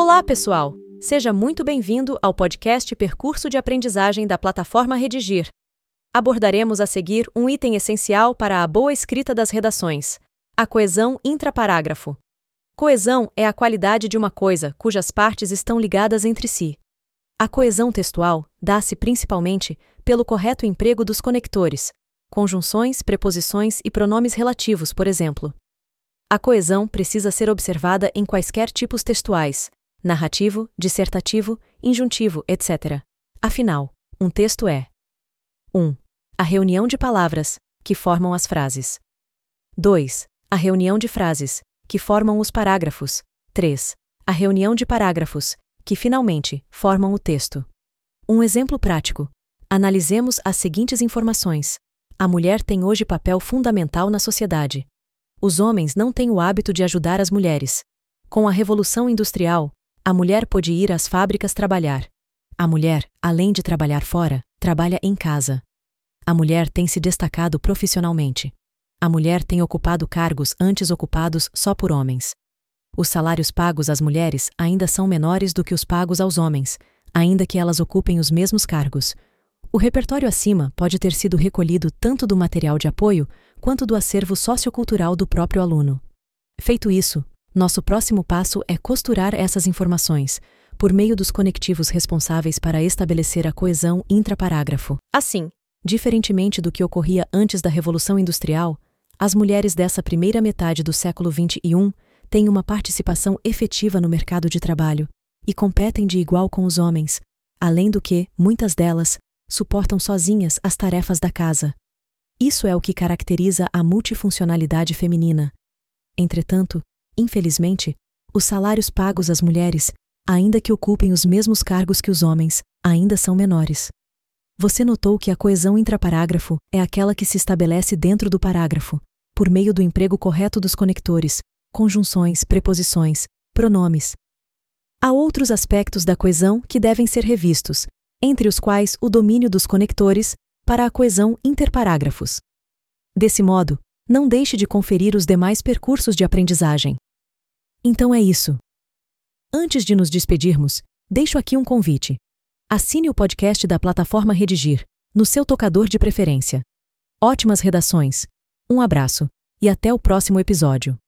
Olá, pessoal! Seja muito bem-vindo ao podcast Percurso de Aprendizagem da plataforma Redigir. Abordaremos a seguir um item essencial para a boa escrita das redações: a coesão intraparágrafo. Coesão é a qualidade de uma coisa cujas partes estão ligadas entre si. A coesão textual dá-se principalmente pelo correto emprego dos conectores, conjunções, preposições e pronomes relativos, por exemplo. A coesão precisa ser observada em quaisquer tipos textuais, narrativo, dissertativo, injuntivo, etc. Afinal, um texto é 1. A reunião de palavras, que formam as frases. 2. A reunião de frases, que formam os parágrafos. 3. A reunião de parágrafos, que finalmente formam o texto. Um exemplo prático. Analisemos as seguintes informações. A mulher tem hoje papel fundamental na sociedade. Os homens não têm o hábito de ajudar as mulheres. Com a Revolução Industrial, a mulher pôde ir às fábricas trabalhar. A mulher, além de trabalhar fora, trabalha em casa. A mulher tem se destacado profissionalmente. A mulher tem ocupado cargos antes ocupados só por homens. Os salários pagos às mulheres ainda são menores do que os pagos aos homens, ainda que elas ocupem os mesmos cargos. O repertório acima pode ter sido recolhido tanto do material de apoio quanto do acervo sociocultural do próprio aluno. Feito isso, nosso próximo passo é costurar essas informações, por meio dos conectivos responsáveis para estabelecer a coesão intraparágrafo. Assim, diferentemente do que ocorria antes da Revolução Industrial, as mulheres dessa primeira metade do século XXI têm uma participação efetiva no mercado de trabalho e competem de igual com os homens, além do que, muitas delas, suportam sozinhas as tarefas da casa. Isso é o que caracteriza a multifuncionalidade feminina. Entretanto, infelizmente, os salários pagos às mulheres, ainda que ocupem os mesmos cargos que os homens, ainda são menores. Você notou que a coesão intraparágrafo é aquela que se estabelece dentro do parágrafo, por meio do emprego correto dos conectores, conjunções, preposições, pronomes. Há outros aspectos da coesão que devem ser revistos, entre os quais o domínio dos conectores, para a coesão interparágrafos. Desse modo, não deixe de conferir os demais percursos de aprendizagem. Então é isso. Antes de nos despedirmos, deixo aqui um convite. Assine o podcast da plataforma Redigir, no seu tocador de preferência. Ótimas redações. Um abraço e até o próximo episódio.